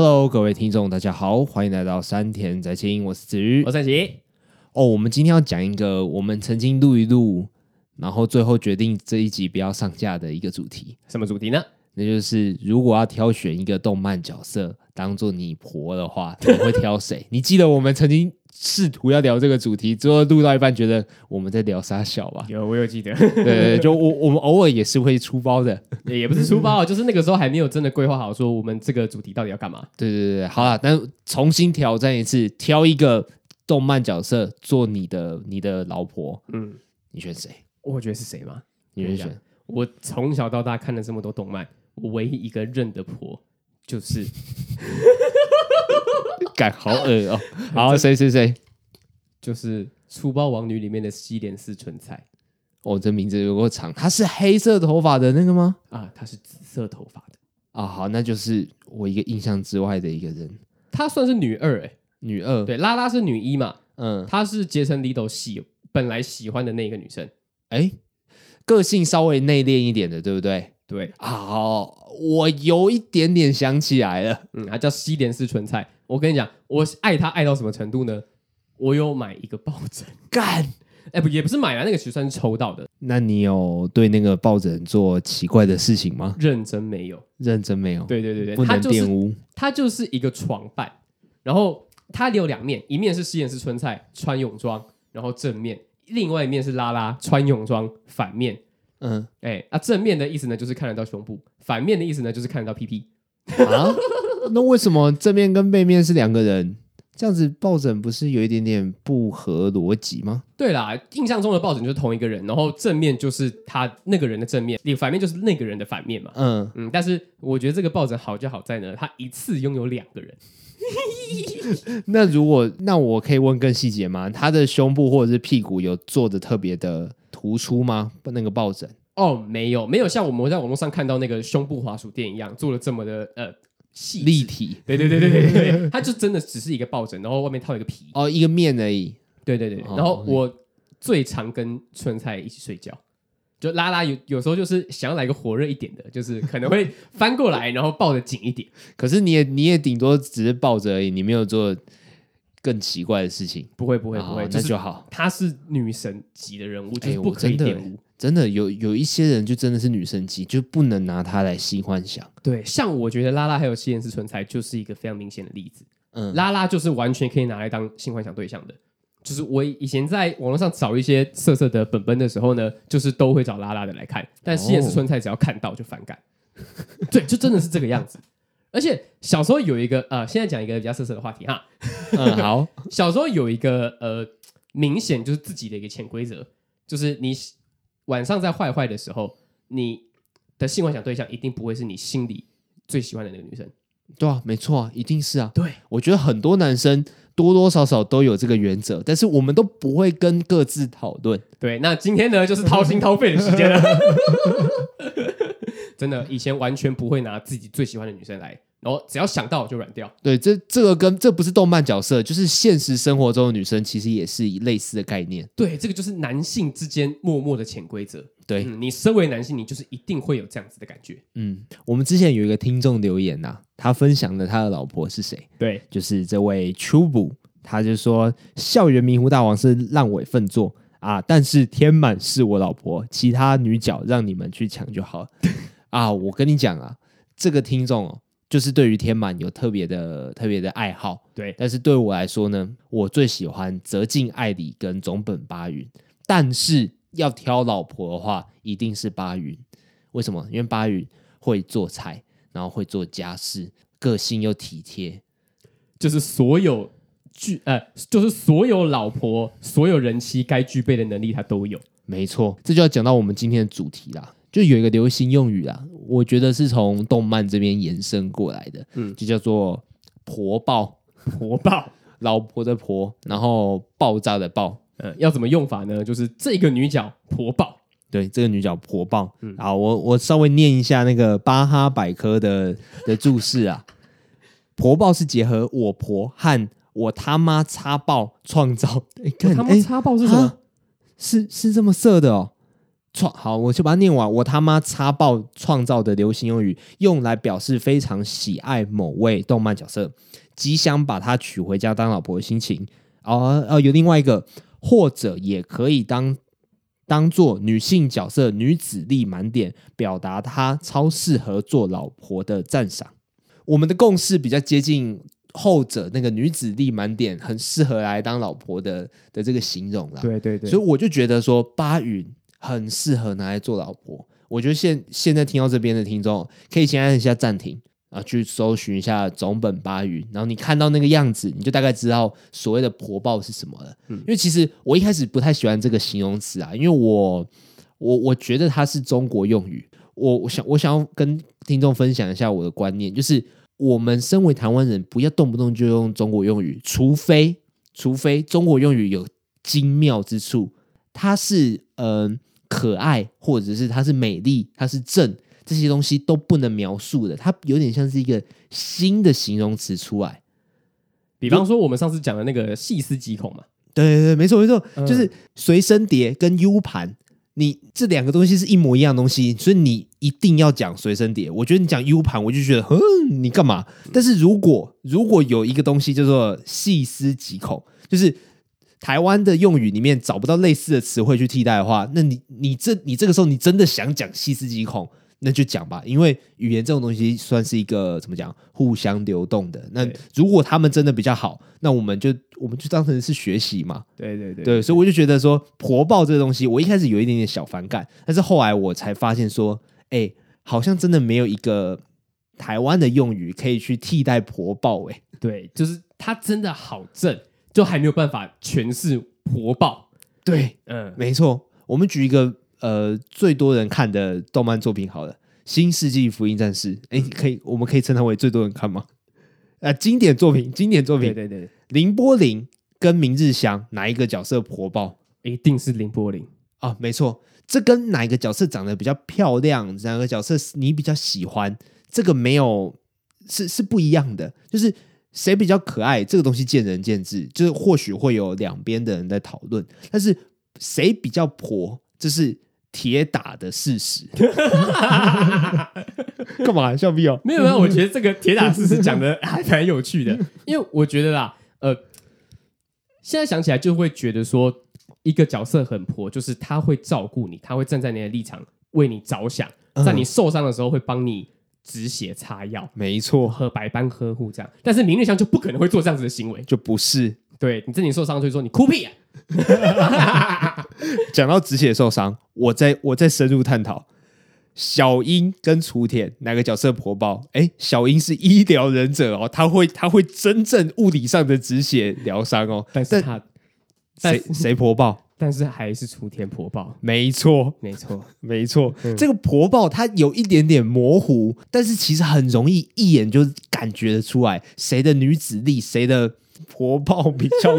Hello，各位听众，大家好，欢迎来到山田宅青，我是子瑜，我是三喜。哦，我们今天要讲一个我们曾经录一录，然后最后决定这一集不要上架的一个主题。什么主题呢？那就是如果要挑选一个动漫角色当做你婆的话，你会挑谁？你记得我们曾经试图要聊这个主题，之后录到一半觉得我们在聊啥小吧？有，我有记得。对，就我我们偶尔也是会出包的，也不是出包，就是那个时候还没有真的规划好，说我们这个主题到底要干嘛。对对对，好了，但重新挑战一次，挑一个动漫角色做你的你的老婆，嗯，你选谁？我觉得是谁吗？你会选？我从小到大看了这么多动漫，我唯一一个认的婆就是。感好恶哦！好，谁谁谁？就是《粗暴王女》里面的西莲寺纯菜。哦，这名字有够长。她是黑色头发的那个吗？啊，她是紫色头发的。啊，好，那就是我一个印象之外的一个人。她算是女二哎、欸，女二。对，拉拉是女一嘛。嗯，她是结城里斗喜本来喜欢的那个女生。哎、欸，个性稍微内敛一点的，对不对？对。啊，好，我有一点点想起来了。嗯，它叫西莲式春菜。我跟你讲，我爱它爱到什么程度呢？我有买一个抱枕，干，哎、欸、不也不是买啊，那个其实算是抽到的。那你有对那个抱枕做奇怪的事情吗？认真没有，认真没有。对对对对，不能玷污。它就是一个床伴，然后它有两面，一面是西莲寺春菜穿泳装，然后正面；另外一面是拉拉穿泳装反面。嗯，哎、欸，啊，正面的意思呢就是看得到胸部，反面的意思呢就是看得到屁屁。啊？那为什么正面跟背面是两个人？这样子抱枕不是有一点点不合逻辑吗？对啦，印象中的抱枕就是同一个人，然后正面就是他那个人的正面，你反面就是那个人的反面嘛。嗯嗯，但是我觉得这个抱枕好就好在呢，它一次拥有两个人。那如果那我可以问更细节吗？他的胸部或者是屁股有做的特别的突出吗？那个抱枕？哦，没有，没有像我们在网络上看到那个胸部滑鼠垫一样做了这么的呃。立体，对对对对对对，它就真的只是一个抱枕，然后外面套一个皮，哦，一个面而已。对对对，然后我最常跟春菜一起睡觉，就拉拉有有时候就是想要来个火热一点的，就是可能会翻过来，然后抱得紧一点。可是你也你也顶多只是抱着而已，你没有做更奇怪的事情。不会不会不会，那就好。她是女神级的人物，就是不可以玷污。真的有有一些人就真的是女生级，就不能拿她来性幻想。对，像我觉得拉拉还有西莲寺春菜就是一个非常明显的例子。嗯，拉拉就是完全可以拿来当性幻想对象的。就是我以前在网络上找一些色色的本本的时候呢，就是都会找拉拉的来看。但西莲寺春菜只要看到就反感。哦、对，就真的是这个样子。而且小时候有一个呃，现在讲一个比较色色的话题哈。嗯，好。小时候有一个呃，明显就是自己的一个潜规则，就是你。晚上在坏坏的时候，你的性幻想对象一定不会是你心里最喜欢的那个女生。对啊，没错啊，一定是啊。对，我觉得很多男生多多少少都有这个原则，但是我们都不会跟各自讨论。对，那今天呢，就是掏心掏肺的时间了。真的，以前完全不会拿自己最喜欢的女生来。然后只要想到就软掉。对，这这个跟这不是动漫角色，就是现实生活中的女生，其实也是类似的概念。对，这个就是男性之间默默的潜规则。对、嗯，你身为男性，你就是一定会有这样子的感觉。嗯，我们之前有一个听众留言呐、啊，他分享了他的老婆是谁？对，就是这位 Chubu，他就说校园迷糊大王是烂尾粪作啊，但是天满是我老婆，其他女角让你们去抢就好了啊。我跟你讲啊，这个听众哦。就是对于天满有特别的特别的爱好，对。但是对我来说呢，我最喜欢泽近爱理跟总本八云。但是要挑老婆的话，一定是八云。为什么？因为八云会做菜，然后会做家事，个性又体贴，就是所有具呃，就是所有老婆、所有人妻该具备的能力，他都有。没错，这就要讲到我们今天的主题啦。就有一个流行用语啊，我觉得是从动漫这边延伸过来的，嗯，就叫做“婆爆”，婆爆，老婆的婆，然后爆炸的爆，嗯，要怎么用法呢？就是这个女角婆爆，对，这个女角婆爆，嗯，好，我我稍微念一下那个巴哈百科的的注释啊，婆爆是结合我婆和我他妈擦爆创造，哎，看，他妈擦爆是什么？是是这么色的哦。创好，我就把它念完。我他妈插爆创造的流行用语，用来表示非常喜爱某位动漫角色，极想把他娶回家当老婆的心情。哦哦，有另外一个，或者也可以当当做女性角色女子力满点，表达她超适合做老婆的赞赏。我们的共识比较接近后者，那个女子力满点，很适合来当老婆的的这个形容啦。对对对，所以我就觉得说八云很适合拿来做老婆。我觉得现现在听到这边的听众，可以先按一下暂停。啊，去搜寻一下总本巴鱼，然后你看到那个样子，你就大概知道所谓的婆爆是什么了。嗯，因为其实我一开始不太喜欢这个形容词啊，因为我我我觉得它是中国用语。我我想我想要跟听众分享一下我的观念，就是我们身为台湾人，不要动不动就用中国用语，除非除非中国用语有精妙之处，它是嗯、呃、可爱，或者是它是美丽，它是正。这些东西都不能描述的，它有点像是一个新的形容词出来。比方说，我们上次讲的那个细思极恐嘛，对对对，没错没错，嗯、就是随身碟跟 U 盘，你这两个东西是一模一样的东西，所以你一定要讲随身碟。我觉得你讲 U 盘，我就觉得，嗯，你干嘛？但是如果如果有一个东西叫做细思极恐，就是台湾的用语里面找不到类似的词汇去替代的话，那你你这你这个时候你真的想讲细思极恐？那就讲吧，因为语言这种东西算是一个怎么讲，互相流动的。那如果他们真的比较好，那我们就我们就当成是学习嘛。对对对，对，所以我就觉得说“婆爆”这个东西，我一开始有一点点小反感，但是后来我才发现说，哎，好像真的没有一个台湾的用语可以去替代“婆爆”。哎，对，就是它真的好正，就还没有办法诠释“婆爆”。对，嗯，没错。我们举一个。呃，最多人看的动漫作品好了，《新世纪福音战士》哎，可以，我们可以称它为最多人看吗？呃，经典作品，经典作品，对对对，林波林跟明日香哪一个角色婆爆？一定是林波林啊，没错，这跟哪一个角色长得比较漂亮，哪个角色你比较喜欢，这个没有是是不一样的，就是谁比较可爱，这个东西见仁见智，就是或许会有两边的人在讨论，但是谁比较婆，这是。铁打的事实，干嘛笑屁哦？没有没有，我觉得这个铁打事实讲的还蛮有趣的，因为我觉得啦，呃，现在想起来就会觉得说，一个角色很婆，就是他会照顾你，他会站在你的立场为你着想，在你受伤的时候会帮你止血擦药，没错，和百般呵护这样。但是明日香就不可能会做这样子的行为，就不是。对，你自己受伤，所以说你哭屁啊！讲到止血受伤，我再我再深入探讨，小樱跟雏田哪个角色婆爆？哎，小樱是医疗忍者哦，他会他会真正物理上的止血疗伤哦。但是他谁谁婆爆？但是还是雏田婆爆。没错，没错，没错。嗯、这个婆爆它有一点点模糊，但是其实很容易一眼就感觉得出来谁的女子力，谁的。婆爆比较，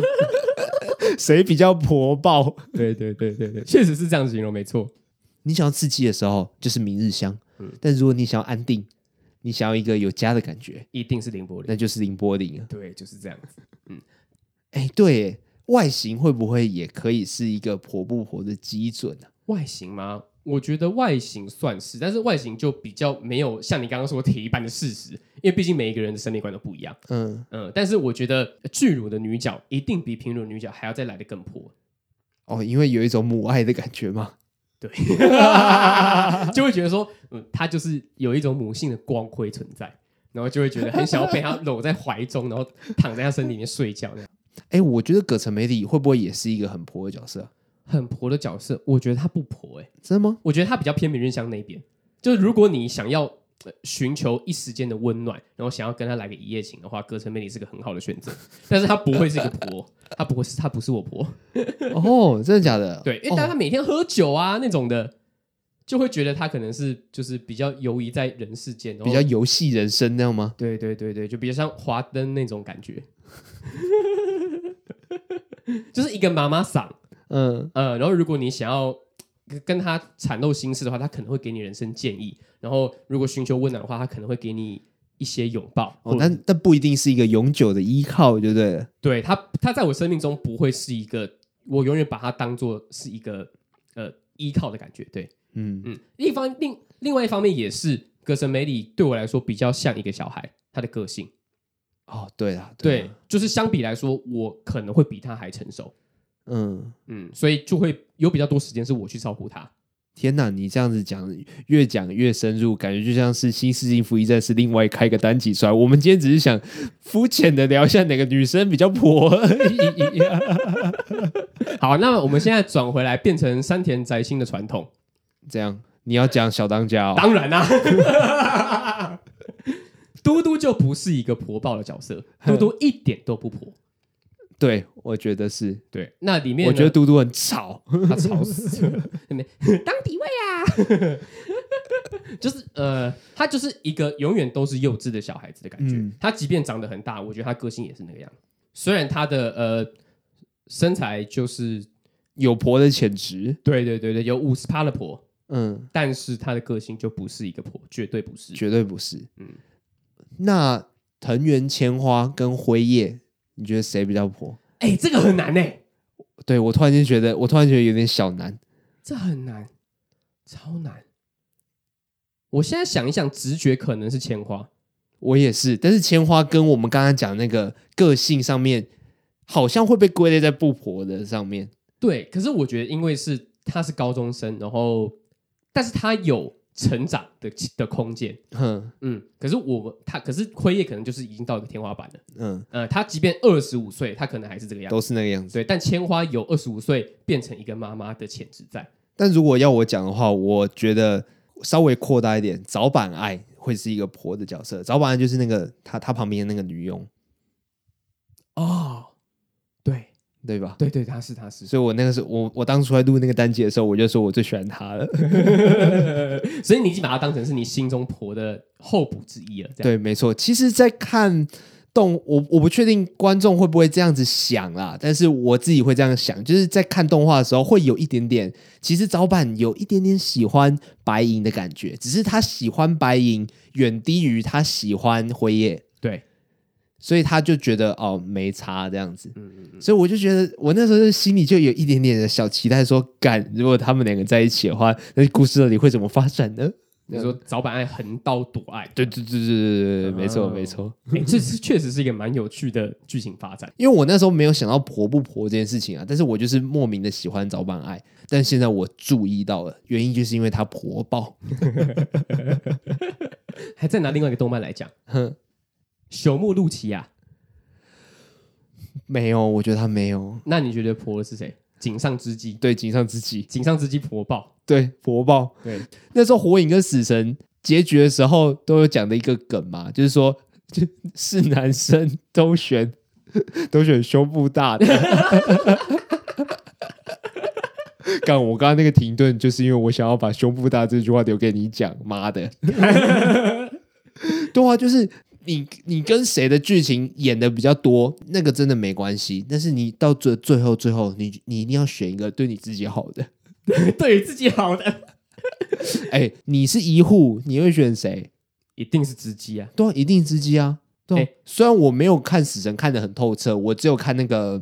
谁比较婆爆？对对对对对，确实是这样形容，没错。你想要刺激的时候，就是明日香；嗯，但如果你想要安定，你想要一个有家的感觉，一定是凌波丽，那就是凌波丽。对，就是这样子。嗯，哎，对，外形会不会也可以是一个婆不婆的基准呢？外形吗？我觉得外形算是，但是外形就比较没有像你刚刚说铁一般的事实，因为毕竟每一个人的审美观都不一样。嗯嗯，但是我觉得巨乳的女角一定比平乳女角还要再来的更婆。哦，因为有一种母爱的感觉吗。对，就会觉得说，嗯，她就是有一种母性的光辉存在，然后就会觉得很想要被她搂在怀中，然后躺在她身体里面睡觉那样。哎，我觉得葛城美里会不会也是一个很婆的角色？很婆的角色，我觉得她不婆哎、欸，真的吗？我觉得她比较偏明日香那边。就是如果你想要寻求一时间的温暖，然后想要跟她来个一夜情的话，葛城美里是个很好的选择。但是她不会是一个婆，她不会是，她不是我婆。哦，真的假的？对，因为她每天喝酒啊那种的，就会觉得她可能是就是比较游移在人世间，比较游戏人生那样吗？对对对对，就比较像华灯那种感觉，就是一个妈妈嗓。嗯呃，然后如果你想要跟他袒露心事的话，他可能会给你人生建议；然后如果寻求温暖的话，他可能会给你一些拥抱。哦，但但不一定是一个永久的依靠，对不对？对他，他在我生命中不会是一个，我永远把他当做是一个呃依靠的感觉。对，嗯嗯，一方另另外一方面也是，葛神梅里对我来说比较像一个小孩，他的个性。哦，对啊，对，对，就是相比来说，我可能会比他还成熟。嗯嗯，所以就会有比较多时间是我去照顾他。天哪，你这样子讲，越讲越深入，感觉就像是《新世纪福音战士》另外开个单集出来。我们今天只是想肤浅的聊一下哪个女生比较婆。好，那我们现在转回来，变成山田宅心的传统。这样，你要讲小当家哦？当然啦、啊，嘟嘟就不是一个婆爆的角色，嘟嘟一点都不婆。对，我觉得是对。那里面我觉得嘟嘟很吵，他吵死了。当底位啊，就是呃，他就是一个永远都是幼稚的小孩子的感觉。嗯、他即便长得很大，我觉得他个性也是那个样。虽然他的呃身材就是有婆的潜质，对对对对，有五十趴的婆，嗯，但是他的个性就不是一个婆，绝对不是，绝对不是。嗯，那藤原千花跟辉夜。你觉得谁比较婆？哎、欸，这个很难呢、欸。对，我突然间觉得，我突然觉得有点小难。这很难，超难。我现在想一想，直觉可能是千花。我也是，但是千花跟我们刚刚讲那个个性上面，好像会被归类在不婆的上面。对，可是我觉得，因为是他是高中生，然后，但是他有。成长的的空间，嗯嗯，可是我他可是辉夜可能就是已经到一个天花板了，嗯呃，他即便二十五岁，他可能还是这个样子，都是那个样子。对，但千花有二十五岁变成一个妈妈的潜质在。但如果要我讲的话，我觉得稍微扩大一点，早坂爱会是一个婆的角色。早坂爱就是那个他他旁边的那个女佣。哦，对。吧？对对，他是他是，所以我那个时候，我我当初在录那个单集的时候，我就说我最喜欢他了。所以你已经把他当成是你心中婆的候补之一了。对，没错。其实，在看动，我我不确定观众会不会这样子想啦，但是我自己会这样想，就是在看动画的时候，会有一点点，其实早版有一点点喜欢白银的感觉，只是他喜欢白银远低于他喜欢辉夜。对。所以他就觉得哦没差这样子，嗯嗯嗯，所以我就觉得我那时候心里就有一点点的小期待说，说干如果他们两个在一起的话，那故事到底会怎么发展呢？你说早坂爱横刀夺爱，对对对对对对，没错没错，哎，这是确实是一个蛮有趣的剧情发展。因为我那时候没有想到婆不婆这件事情啊，但是我就是莫名的喜欢早坂爱，但现在我注意到了，原因就是因为他婆爆，还再拿另外一个动漫来讲，哼。朽木露琪亚没有，我觉得他没有。那你觉得婆的是谁？井上知基。对，井上知基，井上知基婆爆。对，婆爆。对，那时候火影跟死神结局的时候都有讲的一个梗嘛，就是说，就 是男生都选 都选胸部大的。刚我刚刚那个停顿，就是因为我想要把胸部大这句话留给你讲。妈的，对啊，就是。你你跟谁的剧情演的比较多，那个真的没关系。但是你到最最后最后，你你一定要选一个对你自己好的，对自己好的。哎、欸，你是一户，你会选谁？一定是知基啊，对啊，一定知基啊。对虽然我没有看死神看的很透彻，我只有看那个，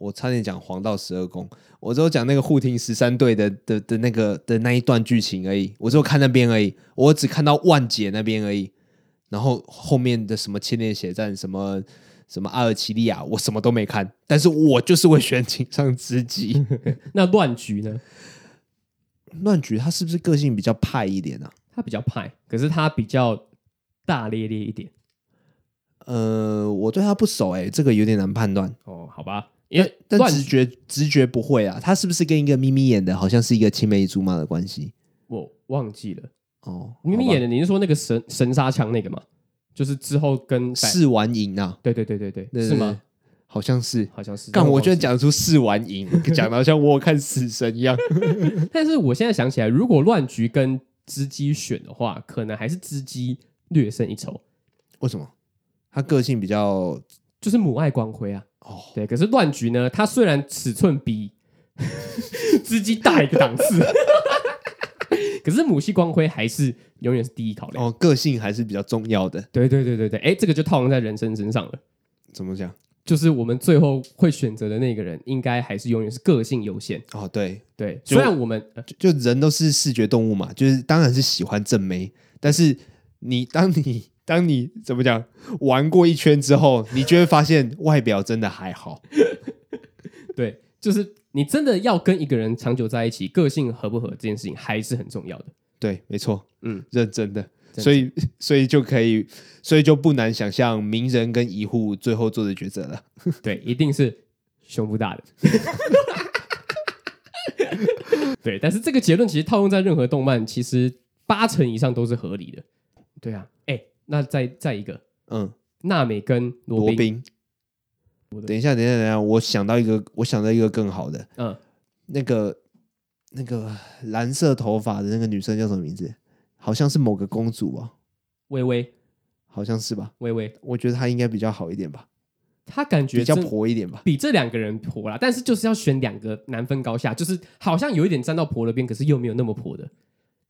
我差点讲黄道十二宫，我只有讲那个护庭十三队的的的那个的那一段剧情而已，我只有看那边而已，我只看到万劫那边而已。然后后面的什么千年血战，什么什么阿尔奇利亚，我什么都没看，但是我就是会选井上知己。那乱局呢？乱局他是不是个性比较派一点呢、啊？他比较派，可是他比较大咧咧一点。呃，我对他不熟、欸，哎，这个有点难判断。哦，好吧，因为但直觉直觉不会啊，他是不是跟一个咪咪演的，好像是一个青梅竹马的关系？我忘记了。哦，明明演的，你是说那个神神杀枪那个吗？就是之后跟试完赢啊？对对对对对，是吗？好像是，好像是。但我居然讲出试完赢，讲的像我看死神一样。但是我现在想起来，如果乱局跟织姬选的话，可能还是织姬略胜一筹。为什么？他个性比较就是母爱光辉啊。哦，对。可是乱局呢，他虽然尺寸比 织姬大一个档次。可是母系光辉还是永远是第一考量哦，个性还是比较重要的。对对对对对，哎，这个就套用在人生身上了。怎么讲？就是我们最后会选择的那个人，应该还是永远是个性优先。哦，对对，虽然我们就，就人都是视觉动物嘛，就是当然是喜欢正妹，但是你当你当你怎么讲玩过一圈之后，你就会发现外表真的还好。对，就是你真的要跟一个人长久在一起，个性合不合这件事情还是很重要的。对，没错，嗯，认真的。所以，所以就可以，所以就不难想象名人跟一护最后做的抉择了。对，一定是胸部大的。对，但是这个结论其实套用在任何动漫，其实八成以上都是合理的。对啊，哎，那再再一个，嗯，娜美跟罗宾。等一下，等一下，等一下，我想到一个，我想到一个更好的。嗯，那个那个蓝色头发的那个女生叫什么名字？好像是某个公主啊，微微，好像是吧？微微，我觉得她应该比较好一点吧。她感觉比较婆一点吧，比这两个人婆啦。但是就是要选两个难分高下，就是好像有一点站到婆的边，可是又没有那么婆的，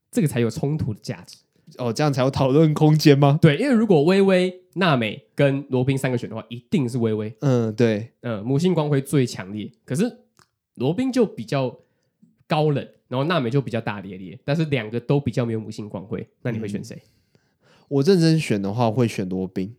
这个才有冲突的价值。哦，这样才有讨论空间吗？对，因为如果微微、娜美跟罗宾三个选的话，一定是微微。嗯，对，嗯，母性光辉最强烈，可是罗宾就比较高冷。然后娜美就比较大咧咧，但是两个都比较没有母性光辉，那你会选谁？嗯、我认真选的话，会选罗宾。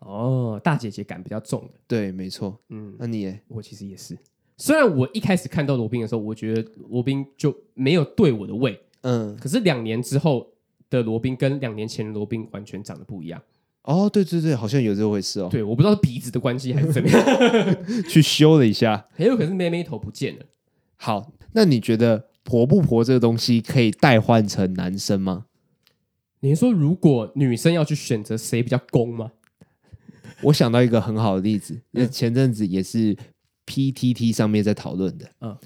哦，大姐姐感比较重的，对，没错。嗯，那你呢？我其实也是。虽然我一开始看到罗宾的时候，我觉得罗宾就没有对我的胃，嗯，可是两年之后的罗宾跟两年前的罗宾完全长得不一样。哦，对对对，好像有这回事哦。对，我不知道是鼻子的关系还是怎么样，去修了一下，很有可能是妹妹头不见了。好，那你觉得？婆不婆这个东西可以代换成男生吗？你说如果女生要去选择谁比较攻吗？我想到一个很好的例子，嗯、前阵子也是 PTT 上面在讨论的，嗯，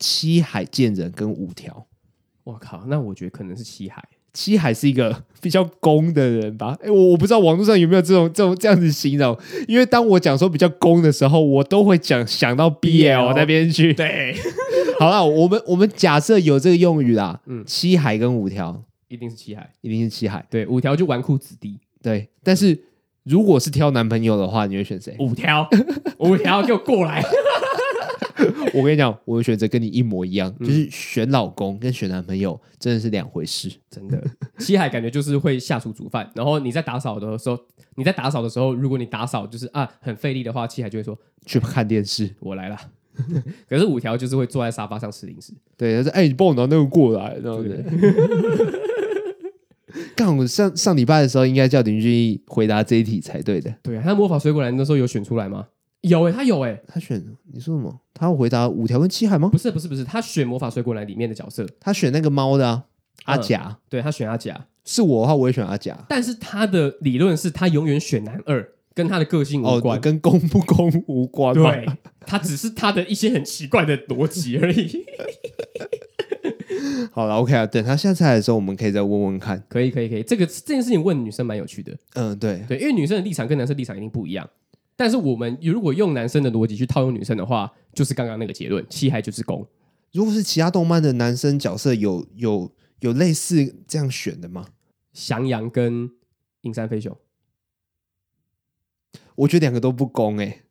七海建人跟五条，我靠，那我觉得可能是七海。七海是一个比较攻的人吧？哎，我我不知道网络上有没有这种这种这样子形容，因为当我讲说比较攻的时候，我都会讲想到 BL 那边去。对，好了，我们我们假设有这个用语啦，嗯，七海跟五条一定是七海，一定是七海。对，五条就纨绔子弟。对，但是如果是挑男朋友的话，你会选谁？五条，五条给我过来。我跟你讲，我的选择跟你一模一样，嗯、就是选老公跟选男朋友真的是两回事，真的。七海感觉就是会下厨煮饭，然后你在打扫的时候，你在打扫的时候，如果你打扫就是啊很费力的话，七海就会说去看电视，我来了。可是五条就是会坐在沙发上吃零食，对，他说哎、欸，你帮我拿那个过来，然后对。刚我上上礼拜的时候，应该叫林俊逸回答这一题才对的。对啊，他魔法水果篮那时候有选出来吗？有哎、欸，他有哎、欸，他选你说什么？他要回答五条跟七海吗？不是，不是，不是，他选魔法水果篮里面的角色，他选那个猫的、啊、阿甲，嗯、对他选阿甲。是我的话，我也选阿甲。但是他的理论是他永远选男二，跟他的个性无关，哦、跟公不公无关。对，他只是他的一些很奇怪的逻辑而已。好了，OK 啊，等他下次来的时候，我们可以再问问看。可以，可以，可以。这个这件事情问女生蛮有趣的。嗯，对，对，因为女生的立场跟男生立场一定不一样。但是我们如果用男生的逻辑去套用女生的话，就是刚刚那个结论：七害就是攻。如果是其他动漫的男生角色有，有有有类似这样选的吗？翔阳跟影山飞熊，我觉得两个都不攻哎、欸。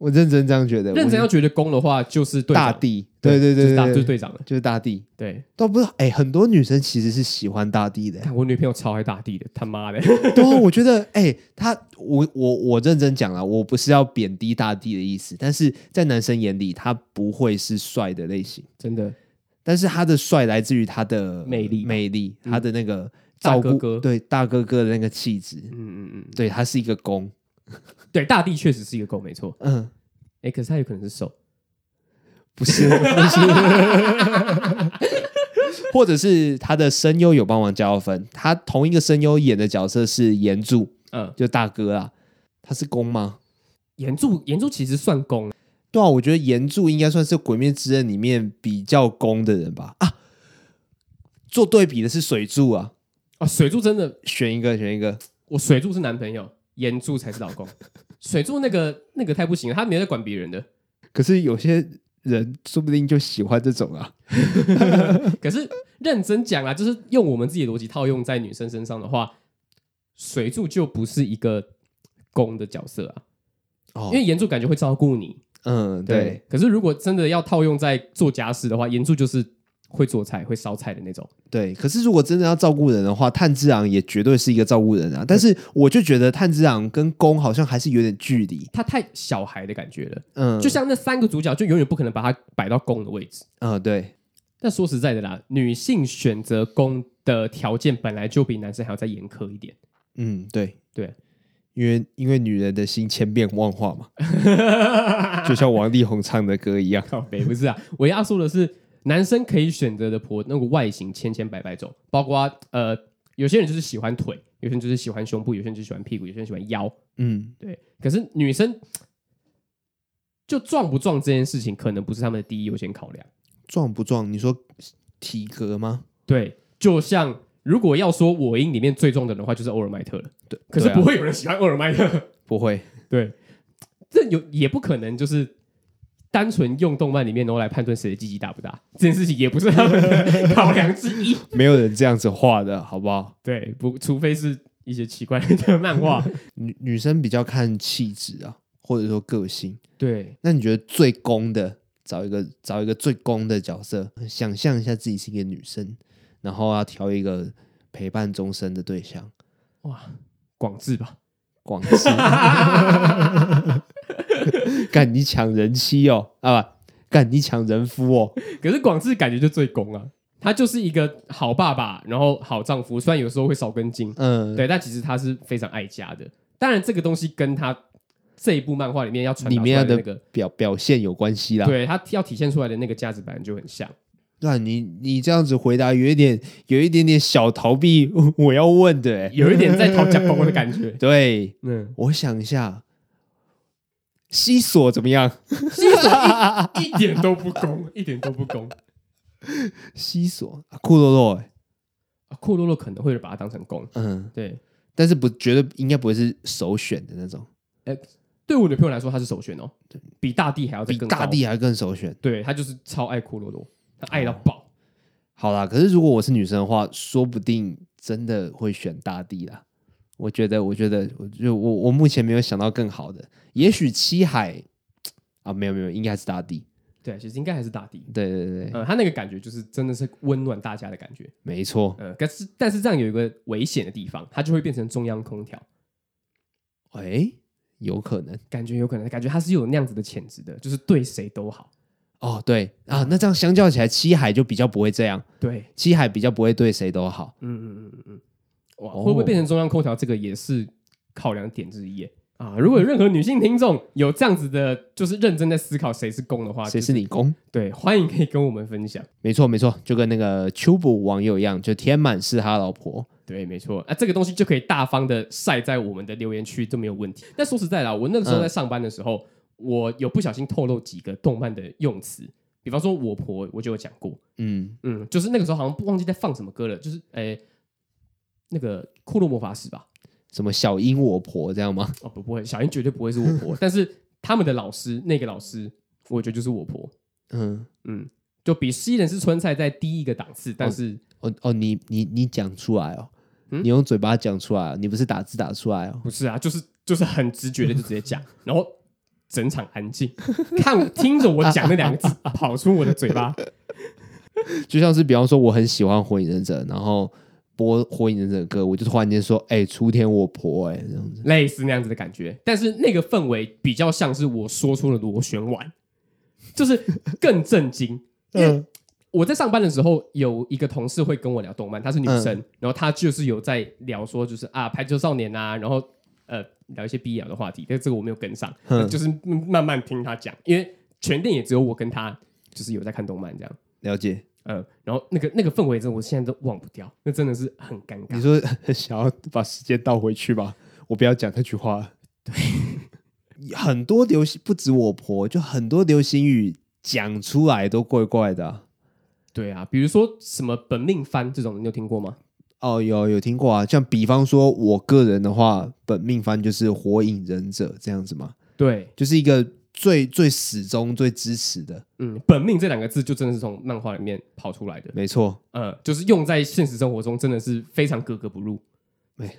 我认真这样觉得，认真要觉得攻的话，就是大地，对对对，就是队长了，就是大地，对，倒不是哎，很多女生其实是喜欢大地的。我女朋友超爱大地的，他妈的，对，我觉得哎，他我我我认真讲了，我不是要贬低大地的意思，但是在男生眼里，他不会是帅的类型，真的。但是他的帅来自于他的魅力，魅力，他的那个照顾，对大哥哥的那个气质，嗯嗯嗯，对他是一个攻。对，大地确实是一个狗，没错。嗯，哎，可是他有可能是受，不是，不是，或者是他的声优有帮忙加分。他同一个声优演的角色是炎柱，嗯，就大哥啊，他是公吗？炎柱，炎柱其实算公。对啊，我觉得炎柱应该算是《鬼灭之刃》里面比较攻的人吧。啊，做对比的是水柱啊，啊，水柱真的选一个，选一个，我水柱是男朋友。炎柱才是老公，水柱那个那个太不行了，他没在管别人的。可是有些人说不定就喜欢这种啊。可是认真讲啊，就是用我们自己的逻辑套用在女生身上的话，水柱就不是一个公的角色啊。哦，因为炎柱感觉会照顾你。嗯，对，对。可是如果真的要套用在做家事的话，炎柱就是会做菜、会烧菜的那种。对。可是如果真的要照顾人的话，炭治郎也绝对是一个照顾人啊。但是我就觉得炭治郎跟宫好像还是有点距离，他太小孩的感觉了。嗯，就像那三个主角，就永远不可能把他摆到宫的位置。嗯，对。但说实在的啦，女性选择宫的条件本来就比男生还要再严苛一点。嗯，对对。因为因为女人的心千变万化嘛，就像王力宏唱的歌一样。靠北不是啊，我要说的是，男生可以选择的婆那个外形千千百百种，包括呃，有些人就是喜欢腿，有些人就是喜欢胸部，有些人就喜欢屁股，有些人喜欢腰。嗯，对。可是女生就壮不壮这件事情，可能不是他们的第一优先考量。壮不壮？你说体格吗？对，就像。如果要说我音里面最重的人的话，就是欧尔麦特了。对，可是不会有人喜欢欧尔麦特，不会。对，这有也不可能，就是单纯用动漫里面然后来判断谁的鸡鸡大不大，这件事情也不是他们的考量之一。没有人这样子画的，好不好？对，不，除非是一些奇怪的漫画。女女生比较看气质啊，或者说个性。对，那你觉得最攻的，找一个找一个最攻的角色，想象一下自己是一个女生。然后要挑一个陪伴终身的对象，哇，广志吧，广志，干你抢人妻哦，啊不，干你抢人夫哦。可是广志感觉就最公啊，他就是一个好爸爸，然后好丈夫，虽然有时候会少根筋，嗯，对，但其实他是非常爱家的。当然，这个东西跟他这一部漫画里面要传达出来的那个表表现有关系啦，对，他要体现出来的那个价值本来就很像。那你你这样子回答有一点有一点点小逃避，我要问的、欸，有一点在讨价包的感觉。对，嗯，我想一下，西索怎么样？西索一,一点都不攻，一点都不攻。西索库洛洛，哎，库洛洛可能会把它当成攻，嗯，对，但是不绝对应该不会是首选的那种。哎、欸，对我女朋友来说，她是首选哦，比大地还要比大地还更首选。对，她就是超爱库洛洛。爱到爆，好啦。可是如果我是女生的话，说不定真的会选大地啦。我觉得，我觉得，我就我我目前没有想到更好的。也许七海啊，没有没有，应该是大地。对，其实应该还是大地。对对对，嗯，他那个感觉就是真的是温暖大家的感觉。没错。嗯，可是但是这样有一个危险的地方，它就会变成中央空调。哎，有可能，感觉有可能，感觉它是有那样子的潜质的，就是对谁都好。哦，对啊，那这样相较起来，七海就比较不会这样。对，七海比较不会对谁都好。嗯嗯嗯嗯嗯。哇，会不会变成中央空调？这个也是考量点之一啊。如果有任何女性听众有这样子的，就是认真在思考谁是公的话，谁是你公？对，欢迎可以跟我们分享。没错没错，就跟那个秋补网友一样，就天满是他老婆。对，没错。啊，这个东西就可以大方的晒在我们的留言区，都没有问题。但说实在的，我那个时候在上班的时候。嗯我有不小心透露几个动漫的用词，比方说我婆，我就有讲过，嗯嗯，就是那个时候好像不忘记在放什么歌了，就是诶、欸，那个库洛魔法使吧，什么小樱我婆这样吗？哦不不会，小樱绝对不会是我婆，但是他们的老师那个老师，我觉得就是我婆，嗯嗯，就比西人是春菜再低一个档次，但是哦哦，你你你讲出来哦，嗯、你用嘴巴讲出来，你不是打字打出来哦，不是啊，就是就是很直觉的就直接讲，然后。整场安静，看 听着我讲那两个字跑出我的嘴巴，就像是比方说我很喜欢《火影忍者》，然后播《火影忍者》的歌，我就突然间说：“哎、欸，出天我婆、欸！”哎，这样子，类似那样子的感觉。但是那个氛围比较像是我说出了螺旋丸，就是更震惊。因为我在上班的时候，有一个同事会跟我聊动漫，她是女生，嗯、然后她就是有在聊说，就是啊，排球少年啊，然后。呃，聊一些必要的话题，但是这个我没有跟上，就是慢慢听她讲，因为全店也只有我跟她，就是有在看动漫这样。了解，呃，然后那个那个氛围，真的我现在都忘不掉，那真的是很尴尬。你说想要把时间倒回去吧，我不要讲那句话。对，很多流行不止我婆，就很多流行语讲出来都怪怪的啊。对啊，比如说什么本命番这种，你有听过吗？哦，有有听过啊，像比方说，我个人的话，本命番就是火影忍者这样子嘛。对，就是一个最最始终、最支持的。嗯，本命这两个字就真的是从漫画里面跑出来的。没错，呃，就是用在现实生活中真的是非常格格不入。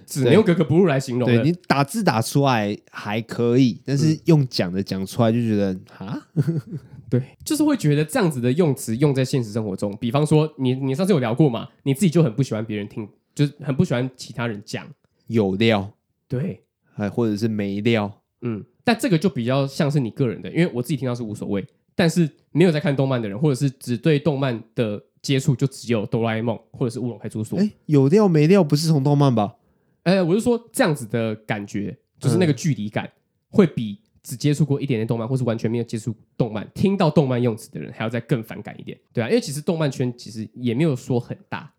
只能用格格不入来形容。对，你打字打出来还可以，但是用讲的讲出来就觉得啊，对，就是会觉得这样子的用词用在现实生活中，比方说你你上次有聊过嘛，你自己就很不喜欢别人听，就是很不喜欢其他人讲有料，对，还或者是没料，嗯，但这个就比较像是你个人的，因为我自己听到是无所谓，但是没有在看动漫的人，或者是只对动漫的接触就只有哆啦 A 梦或者是乌龙派出所，哎，有料没料不是从动漫吧？哎，我是说这样子的感觉，就是那个距离感，会比只接触过一点点动漫，或是完全没有接触动漫，听到动漫用词的人还要再更反感一点，对啊，因为其实动漫圈其实也没有说很大，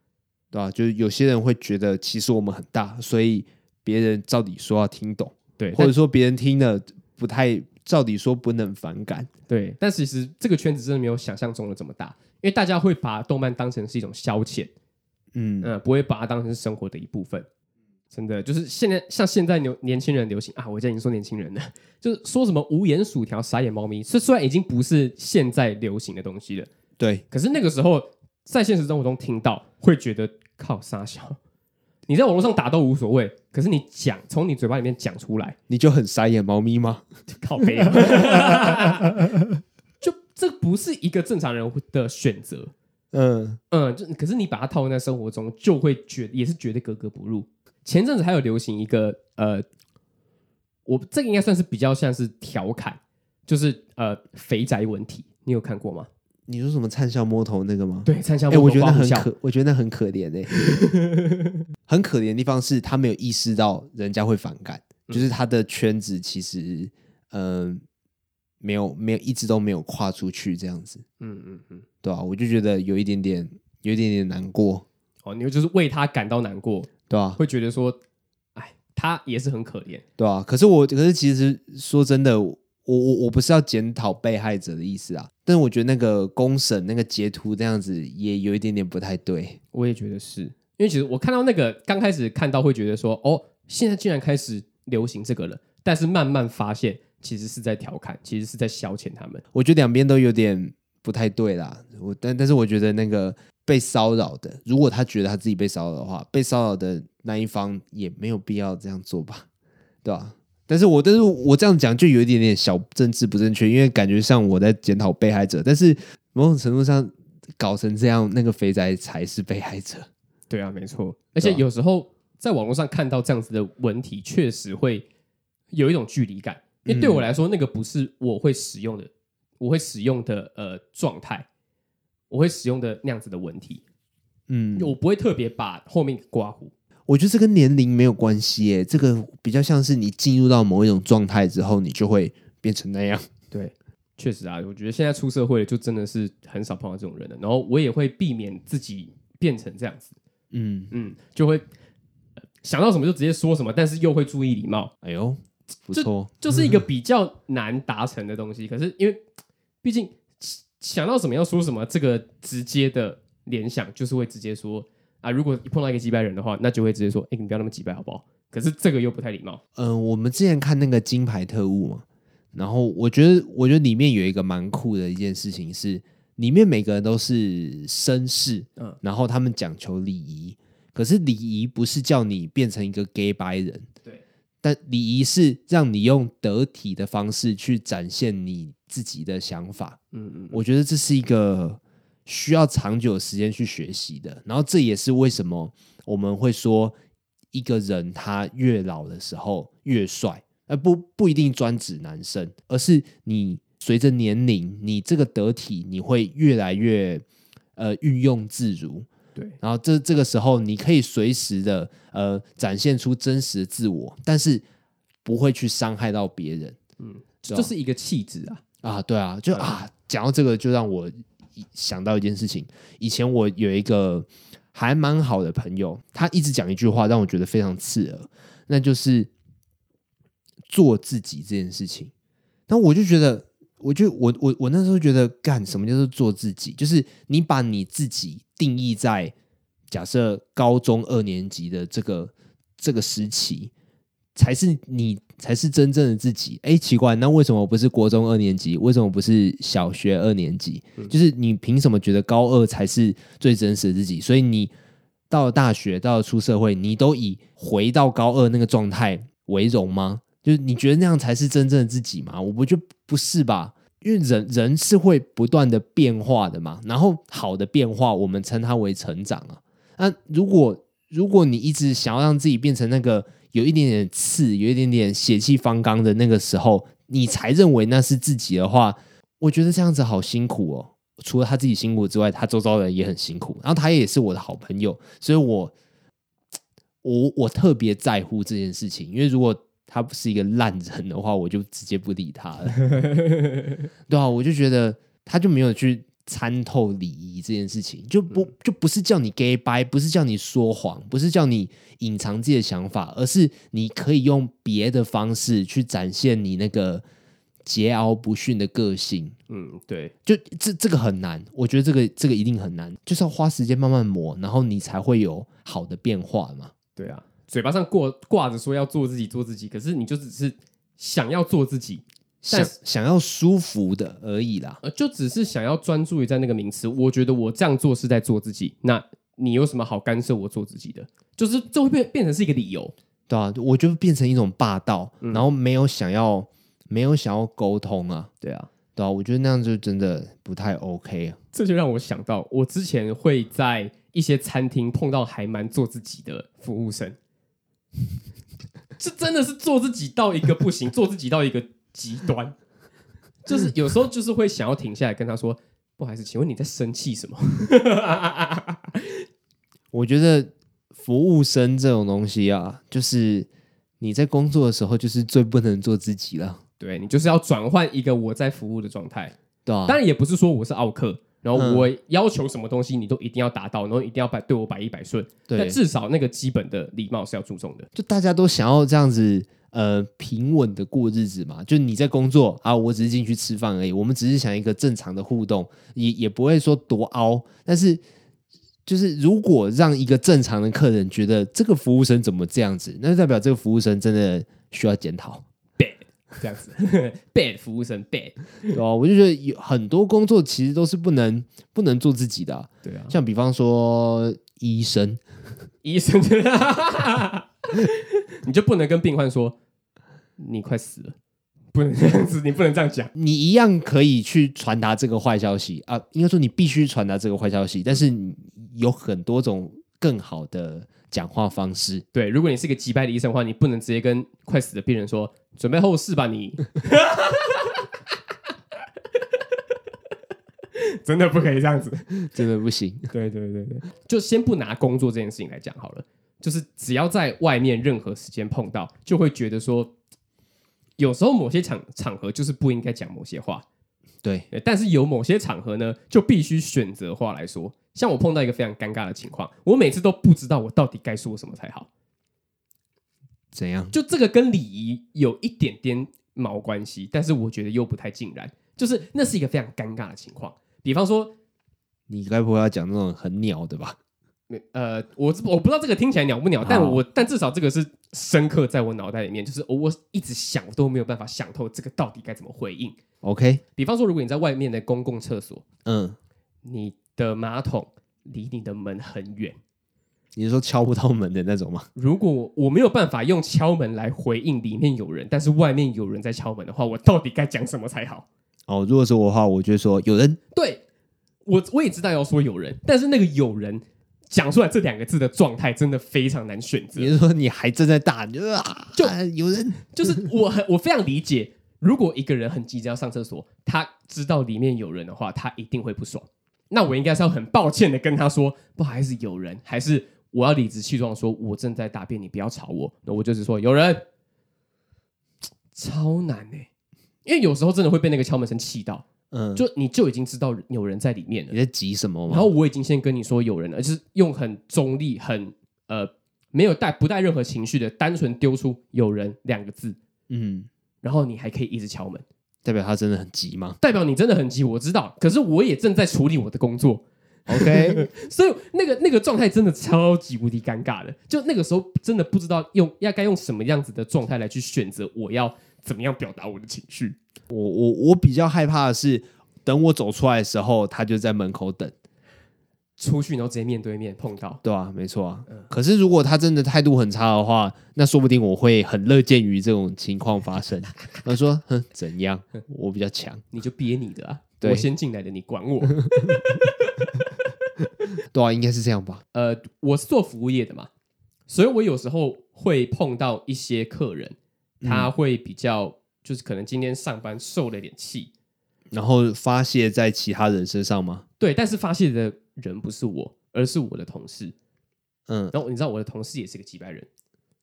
对吧？就是有些人会觉得，其实我们很大，所以别人照理说要听懂，对，或者说别人听了不太，照理说不能反感，对。但其实这个圈子真的没有想象中的这么大，因为大家会把动漫当成是一种消遣，嗯。嗯，不会把它当成是生活的一部分。真的就是现在，像现在年年轻人流行啊，我现在已经说年轻人了，就是说什么无眼薯条、傻眼猫咪，这虽然已经不是现在流行的东西了，对，可是那个时候在现实生活中听到，会觉得靠杀小，你在网络上打都无所谓，可是你讲从你嘴巴里面讲出来，你就很傻眼猫咪吗？靠北啊，就这不是一个正常人的选择，嗯嗯，就可是你把它套用在生活中，就会觉也是觉得格格不入。前阵子还有流行一个呃，我这个应该算是比较像是调侃，就是呃肥宅文体，你有看过吗？你说什么灿笑摸头那个吗？对，灿笑摸头。哎、欸，我觉得很可，我觉得那很可怜哎、欸，很可怜的地方是他没有意识到人家会反感，嗯、就是他的圈子其实嗯、呃、没有没有一直都没有跨出去这样子，嗯嗯嗯，对啊，我就觉得有一点点有一点点难过哦，你就是为他感到难过。对啊，会觉得说，哎，他也是很可怜，对啊。可是我，可是其实说真的，我我我不是要检讨被害者的意思啊。但是我觉得那个公审那个截图这样子也有一点点不太对。我也觉得是，因为其实我看到那个刚开始看到会觉得说，哦，现在竟然开始流行这个了。但是慢慢发现，其实是在调侃，其实是在消遣他们。我觉得两边都有点不太对啦。我但但是我觉得那个。被骚扰的，如果他觉得他自己被骚扰的话，被骚扰的那一方也没有必要这样做吧，对吧？但是我但是我这样讲就有一点点小政治不正确，因为感觉像我在检讨被害者，但是某种程度上搞成这样，那个肥宅才是被害者。对啊，没错。而且有时候在网络上看到这样子的文体，确实会有一种距离感，因为对我来说，那个不是我会使用的，我会使用的呃状态。我会使用的那样子的文体，嗯，我不会特别把后面刮胡。我觉得这跟年龄没有关系耶，这个比较像是你进入到某一种状态之后，你就会变成那样。对，确实啊，我觉得现在出社会就真的是很少碰到这种人了。然后我也会避免自己变成这样子，嗯嗯，就会想到什么就直接说什么，但是又会注意礼貌。哎呦，不错，就，就是一个比较难达成的东西。可是因为毕竟。想到什么要说什么，这个直接的联想就是会直接说啊，如果碰到一个击败人的话，那就会直接说，哎，你不要那么击败好不好？可是这个又不太礼貌。嗯、呃，我们之前看那个金牌特务嘛，然后我觉得，我觉得里面有一个蛮酷的一件事情是，里面每个人都是绅士，嗯，然后他们讲求礼仪，可是礼仪不是叫你变成一个 gay 白人，对，但礼仪是让你用得体的方式去展现你。自己的想法，嗯嗯，我觉得这是一个需要长久的时间去学习的。然后这也是为什么我们会说，一个人他越老的时候越帅，而不不一定专指男生，而是你随着年龄，你这个得体你会越来越呃运用自如。对，然后这这个时候你可以随时的呃展现出真实的自我，但是不会去伤害到别人。嗯，这是一个气质啊。啊，对啊，就啊，讲到这个，就让我想到一件事情。以前我有一个还蛮好的朋友，他一直讲一句话，让我觉得非常刺耳，那就是做自己这件事情。但我就觉得，我就我我我那时候觉得，干什么叫做做自己？就是你把你自己定义在假设高中二年级的这个这个时期。才是你才是真正的自己。哎，奇怪，那为什么我不是国中二年级？为什么不是小学二年级？嗯、就是你凭什么觉得高二才是最真实的自己？所以你到了大学，到了出社会，你都以回到高二那个状态为荣吗？就是你觉得那样才是真正的自己吗？我不觉得不是吧，因为人人是会不断的变化的嘛。然后好的变化，我们称它为成长啊。那如果如果你一直想要让自己变成那个有一点点刺、有一点点血气方刚的那个时候，你才认为那是自己的话，我觉得这样子好辛苦哦。除了他自己辛苦之外，他周遭人也很辛苦。然后他也是我的好朋友，所以我 我我特别在乎这件事情。因为如果他不是一个烂人的话，我就直接不理他了。对啊，我就觉得他就没有去参透礼仪这件事情，就不就不是叫你 gay 掰，不是叫你说谎，不是叫你隐藏自己的想法，而是你可以用别的方式去展现你那个。桀骜不驯的个性，嗯，对，就这这个很难，我觉得这个这个一定很难，就是要花时间慢慢磨，然后你才会有好的变化嘛。对啊，嘴巴上挂挂着说要做自己做自己，可是你就只是想要做自己，想想要舒服的而已啦，呃，就只是想要专注于在那个名词。我觉得我这样做是在做自己，那你有什么好干涉我做自己的？就是这会变变成是一个理由，对啊，我就变成一种霸道，嗯、然后没有想要。没有想要沟通啊，对啊，对啊，我觉得那样就真的不太 OK 啊。这就让我想到，我之前会在一些餐厅碰到还蛮做自己的服务生，这真的是做自己到一个不行，做自己到一个极端，就是有时候就是会想要停下来跟他说：“ 不好意思，请问你在生气什么？” 我觉得服务生这种东西啊，就是你在工作的时候，就是最不能做自己了。对，你就是要转换一个我在服务的状态，对啊。当然也不是说我是奥客，然后我要求什么东西你都一定要达到，然后一定要百对我百依百顺。对，但至少那个基本的礼貌是要注重的。就大家都想要这样子，呃，平稳的过日子嘛。就你在工作啊，我只是进去吃饭而已，我们只是想一个正常的互动，也也不会说多凹。但是，就是如果让一个正常的客人觉得这个服务生怎么这样子，那就代表这个服务生真的需要检讨。bad 这样子，bad 服务生 bad，对啊，我就觉得有很多工作其实都是不能不能做自己的，啊，对啊，像比方说医生，医生，你就不能跟病患说你快死了，不能这样子，你不能这样讲，你一样可以去传达这个坏消息啊，应该说你必须传达这个坏消息，但是有很多种更好的。讲话方式。对，如果你是一个急败的医生的话，你不能直接跟快死的病人说准备后事吧，你。真的不可以这样子，真的不行。对对对对，就先不拿工作这件事情来讲好了，就是只要在外面任何时间碰到，就会觉得说，有时候某些场场合就是不应该讲某些话。对，但是有某些场合呢，就必须选择话来说。像我碰到一个非常尴尬的情况，我每次都不知道我到底该说什么才好。怎样？就这个跟礼仪有一点点毛关系，但是我觉得又不太尽然。就是那是一个非常尴尬的情况。比方说，你该不会要讲那种很鸟的吧？呃，我我不知道这个听起来鸟不鸟，但我但至少这个是深刻在我脑袋里面，就是我一直想都没有办法想透这个到底该怎么回应。OK，比方说，如果你在外面的公共厕所，嗯，你。的马桶离你的门很远，你是说敲不到门的那种吗？如果我没有办法用敲门来回应里面有人，但是外面有人在敲门的话，我到底该讲什么才好？哦，如果是我的话，我就说有人。对，我我也知道要说有人，但是那个有人讲出来这两个字的状态真的非常难选择。比如说你还正在大，你就啊，就有人，就是我很 我非常理解，如果一个人很急着要上厕所，他知道里面有人的话，他一定会不爽。那我应该是要很抱歉的跟他说，不好意思，有人，还是我要理直气壮说，我正在大便，你不要吵我。那我就是说有人，超难呢、欸，因为有时候真的会被那个敲门声气到，嗯，就你就已经知道有人在里面了，你在急什么吗？然后我已经先跟你说有人了，就是用很中立、很呃没有带不带任何情绪的，单纯丢出有人两个字，嗯，然后你还可以一直敲门。代表他真的很急吗？代表你真的很急，我知道。可是我也正在处理我的工作，OK。所以那个那个状态真的超级无敌尴尬的。就那个时候真的不知道用要该用什么样子的状态来去选择我要怎么样表达我的情绪。我我我比较害怕的是，等我走出来的时候，他就在门口等。出去然后直接面对面碰到，对啊，没错啊。嗯、可是如果他真的态度很差的话，那说不定我会很乐见于这种情况发生。他说：“哼，怎样？我比较强，你就憋你的啊！我先进来的，你管我。”对啊，应该是这样吧。呃，我是做服务业的嘛，所以我有时候会碰到一些客人，他会比较、嗯、就是可能今天上班受了点气，然后发泄在其他人身上吗？对，但是发泄的人不是我，而是我的同事。嗯，然后你知道我的同事也是个几百人，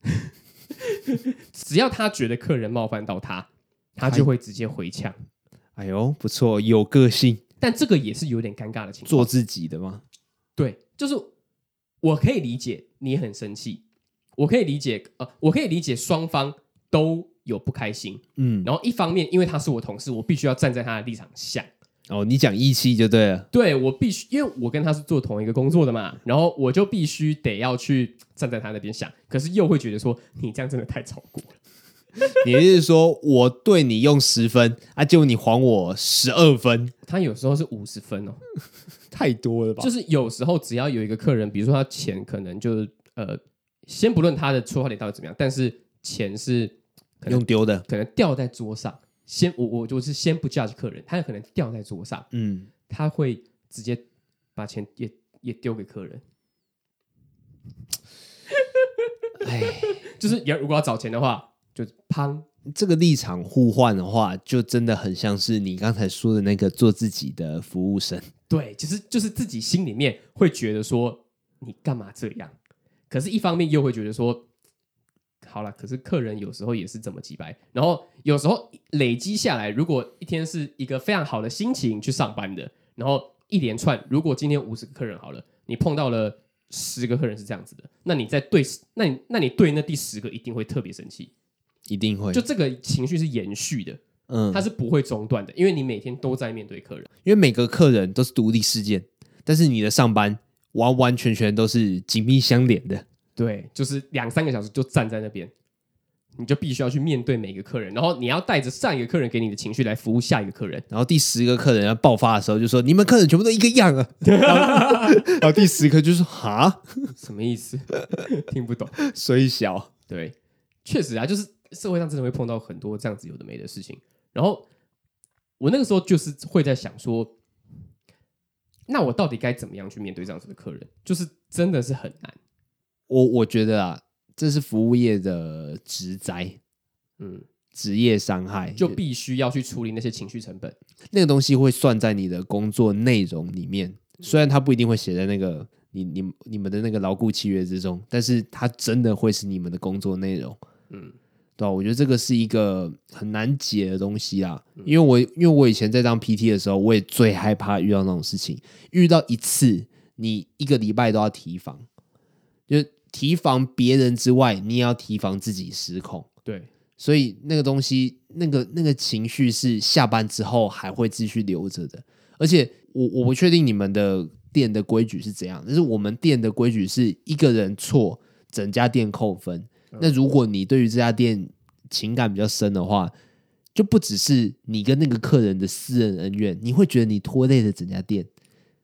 只要他觉得客人冒犯到他，他就会直接回呛。哎呦，不错，有个性。但这个也是有点尴尬的情况。做自己的吗？对，就是我可以理解你很生气，我可以理解，呃，我可以理解双方都有不开心，嗯，然后一方面因为他是我同事，我必须要站在他的立场想。哦，你讲义气就对了。对，我必须，因为我跟他是做同一个工作的嘛，然后我就必须得要去站在他那边想，可是又会觉得说你这样真的太超过了。你是说我对你用十分啊，就你还我十二分？他有时候是五十分哦，太多了吧？就是有时候只要有一个客人，比如说他钱可能就是呃，先不论他的出发点到底怎么样，但是钱是用丢的，可能掉在桌上。先我我就是先不 judge 客人，他有可能掉在桌上，嗯，他会直接把钱也也丢给客人。哎，就是要如果要找钱的话，就砰，这个立场互换的话，就真的很像是你刚才说的那个做自己的服务生。对，其实就是自己心里面会觉得说你干嘛这样，可是一方面又会觉得说。好了，可是客人有时候也是这么几百，然后有时候累积下来，如果一天是一个非常好的心情去上班的，然后一连串，如果今天五十个客人好了，你碰到了十个客人是这样子的，那你在对，那你那你对那第十个一定会特别生气，一定会，就这个情绪是延续的，嗯，它是不会中断的，因为你每天都在面对客人，因为每个客人都是独立事件，但是你的上班完完全全都是紧密相连的。对，就是两三个小时就站在那边，你就必须要去面对每个客人，然后你要带着上一个客人给你的情绪来服务下一个客人，然后第十个客人要爆发的时候，就说你们客人全部都一个样啊，然后第十个就说哈，什么意思？听不懂，衰小。对，确实啊，就是社会上真的会碰到很多这样子有的没的事情，然后我那个时候就是会在想说，那我到底该怎么样去面对这样子的客人？就是真的是很难。我我觉得啊，这是服务业的职灾，嗯，职业伤害，就必须要去处理那些情绪成本，那个东西会算在你的工作内容里面，虽然它不一定会写在那个你你你们的那个牢固契约之中，但是它真的会是你们的工作内容，嗯，对吧？我觉得这个是一个很难解的东西啊，因为我因为我以前在当 PT 的时候，我也最害怕遇到那种事情，遇到一次，你一个礼拜都要提防，就。提防别人之外，你也要提防自己失控。对，所以那个东西，那个那个情绪是下班之后还会继续留着的。而且我我不确定你们的店的规矩是怎样，但是我们店的规矩是一个人错，整家店扣分。嗯。那如果你对于这家店情感比较深的话，就不只是你跟那个客人的私人恩怨，你会觉得你拖累了整家店。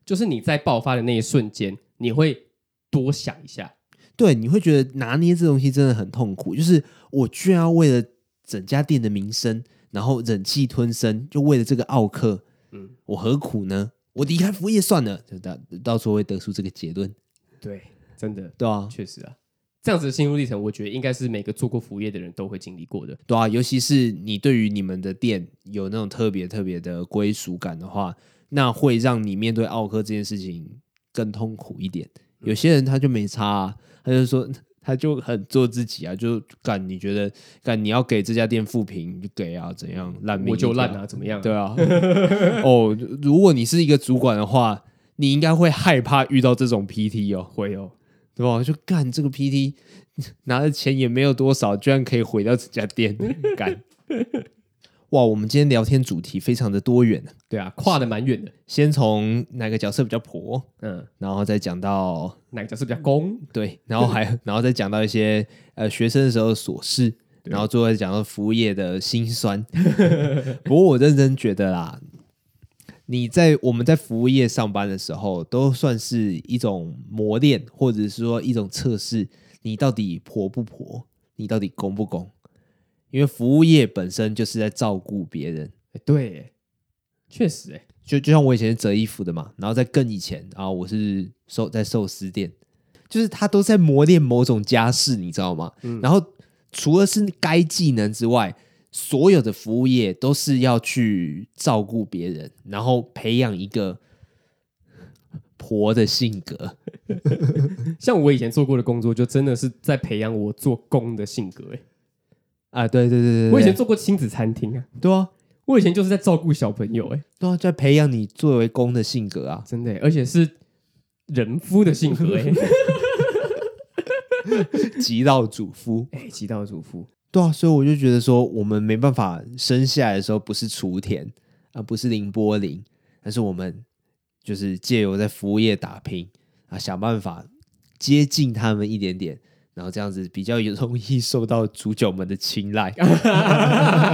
就是你在爆发的那一瞬间，你会多想一下。对，你会觉得拿捏这东西真的很痛苦。就是我居然要为了整家店的名声，然后忍气吞声，就为了这个奥客，嗯，我何苦呢？我离开服务业算了，就到到时候会得出这个结论。对，真的，对啊，确实啊，这样子的心路历程，我觉得应该是每个做过服务业的人都会经历过的。对啊，尤其是你对于你们的店有那种特别特别的归属感的话，那会让你面对奥客这件事情更痛苦一点。有些人他就没差啊。他就说，他就很做自己啊，就干你觉得干你要给这家店负评就给啊，怎样烂命我就烂啊，怎么样？对啊，哦，如果你是一个主管的话，你应该会害怕遇到这种 PT 哦，会哦，对吧？就干这个 PT 拿的钱也没有多少，居然可以毁掉这家店，干。哇，我们今天聊天主题非常的多元，对啊，跨的蛮远的。先从哪个角色比较婆，嗯，然后再讲到哪个角色比较公，对，然后还 然后再讲到一些呃学生的时候的琐事，然后最后再讲到服务业的辛酸。不过我认真觉得啦，你在我们在服务业上班的时候，都算是一种磨练，或者是说一种测试，你到底婆不婆，你到底公不公？因为服务业本身就是在照顾别人。欸、对，确实、就就像我以前是折衣服的嘛，然后在更以前，然后我是寿在寿司店，就是他都在磨练某种家事，你知道吗？嗯、然后除了是该技能之外。所有的服务业都是要去照顾别人，然后培养一个婆的性格。像我以前做过的工作，就真的是在培养我做公的性格。哎，啊，对对对对，我以前做过亲子餐厅啊，对啊，我以前就是在照顾小朋友。哎，对啊，在培养你作为公的性格啊，真的，而且是人夫的性格。哎，极道主夫，哎，极道主夫。对啊，所以我就觉得说，我们没办法生下来的时候不是雏田，而不是凌波凌，但是我们就是借由在服务业打拼啊，想办法接近他们一点点，然后这样子比较容易受到主角们的青睐，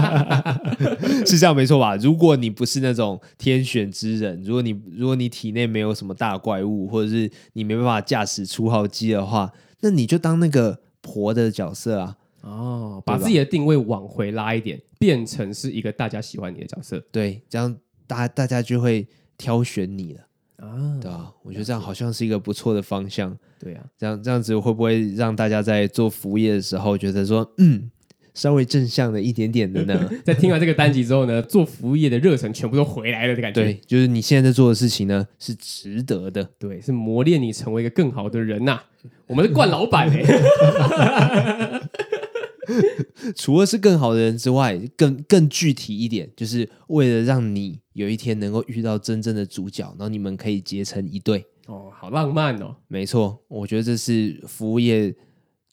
是这样没错吧？如果你不是那种天选之人，如果你如果你体内没有什么大怪物，或者是你没办法驾驶初号机的话，那你就当那个婆的角色啊。哦，把自己的定位往回拉一点，变成是一个大家喜欢你的角色，对，这样大大家就会挑选你了啊，对啊，我觉得这样好像是一个不错的方向，对啊，这样这样子会不会让大家在做服务业的时候觉得说，嗯，稍微正向的一点点的呢？在听完这个单集之后呢，做服务业的热忱全部都回来了的感觉，对，就是你现在在做的事情呢是值得的，对，是磨练你成为一个更好的人呐、啊。我们是惯老板哎、欸。除了是更好的人之外，更更具体一点，就是为了让你有一天能够遇到真正的主角，然后你们可以结成一对。哦，好浪漫哦！没错，我觉得这是服务业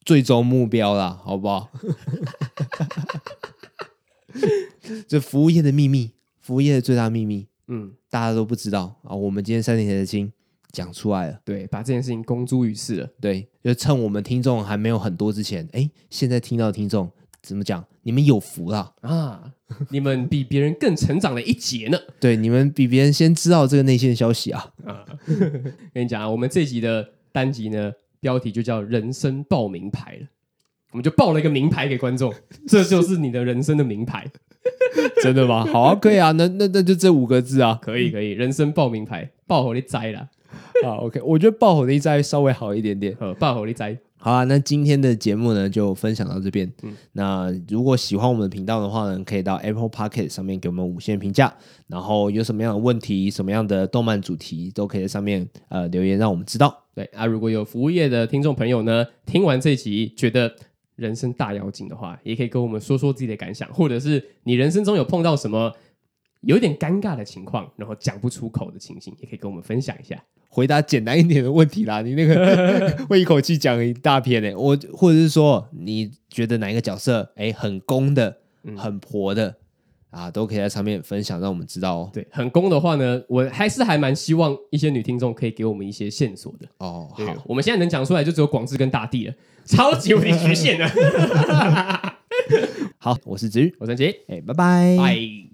最终目标啦，好不好？这服务业的秘密，服务业的最大秘密，嗯，大家都不知道啊。我们今天三点的金。讲出来了，对，把这件事情公诸于世了，对，就趁我们听众还没有很多之前，哎，现在听到的听众怎么讲？你们有福了啊！你们比别人更成长了一截呢。对，你们比别人先知道这个内线消息啊！啊，跟你讲啊，我们这集的单集呢，标题就叫“人生报名牌”了，我们就报了一个名牌给观众，这就是你的人生的名牌，真的吗？好啊，可以啊，那那那就这五个字啊，可以可以，人生报名牌，报好你栽了。好，OK，我觉得爆火的一灾稍微好一点点。呃，爆火的一灾，好啊。那今天的节目呢，就分享到这边。嗯，那如果喜欢我们的频道的话呢，可以到 Apple Podcast 上面给我们五星评价。然后有什么样的问题、什么样的动漫主题，都可以在上面呃留言，让我们知道。对啊，如果有服务业的听众朋友呢，听完这集觉得人生大妖精的话，也可以跟我们说说自己的感想，或者是你人生中有碰到什么有点尴尬的情况，然后讲不出口的情形，也可以跟我们分享一下。回答简单一点的问题啦，你那个 会一口气讲一大篇呢？我或者是说，你觉得哪一个角色哎很攻的、很婆的啊，都可以在上面分享，让我们知道哦。对，很攻的话呢，我还是还蛮希望一些女听众可以给我们一些线索的哦。好，我们现在能讲出来就只有广志跟大地了，超级无敌局限的。好，我是子瑜，我是陈杰，哎，拜拜，拜。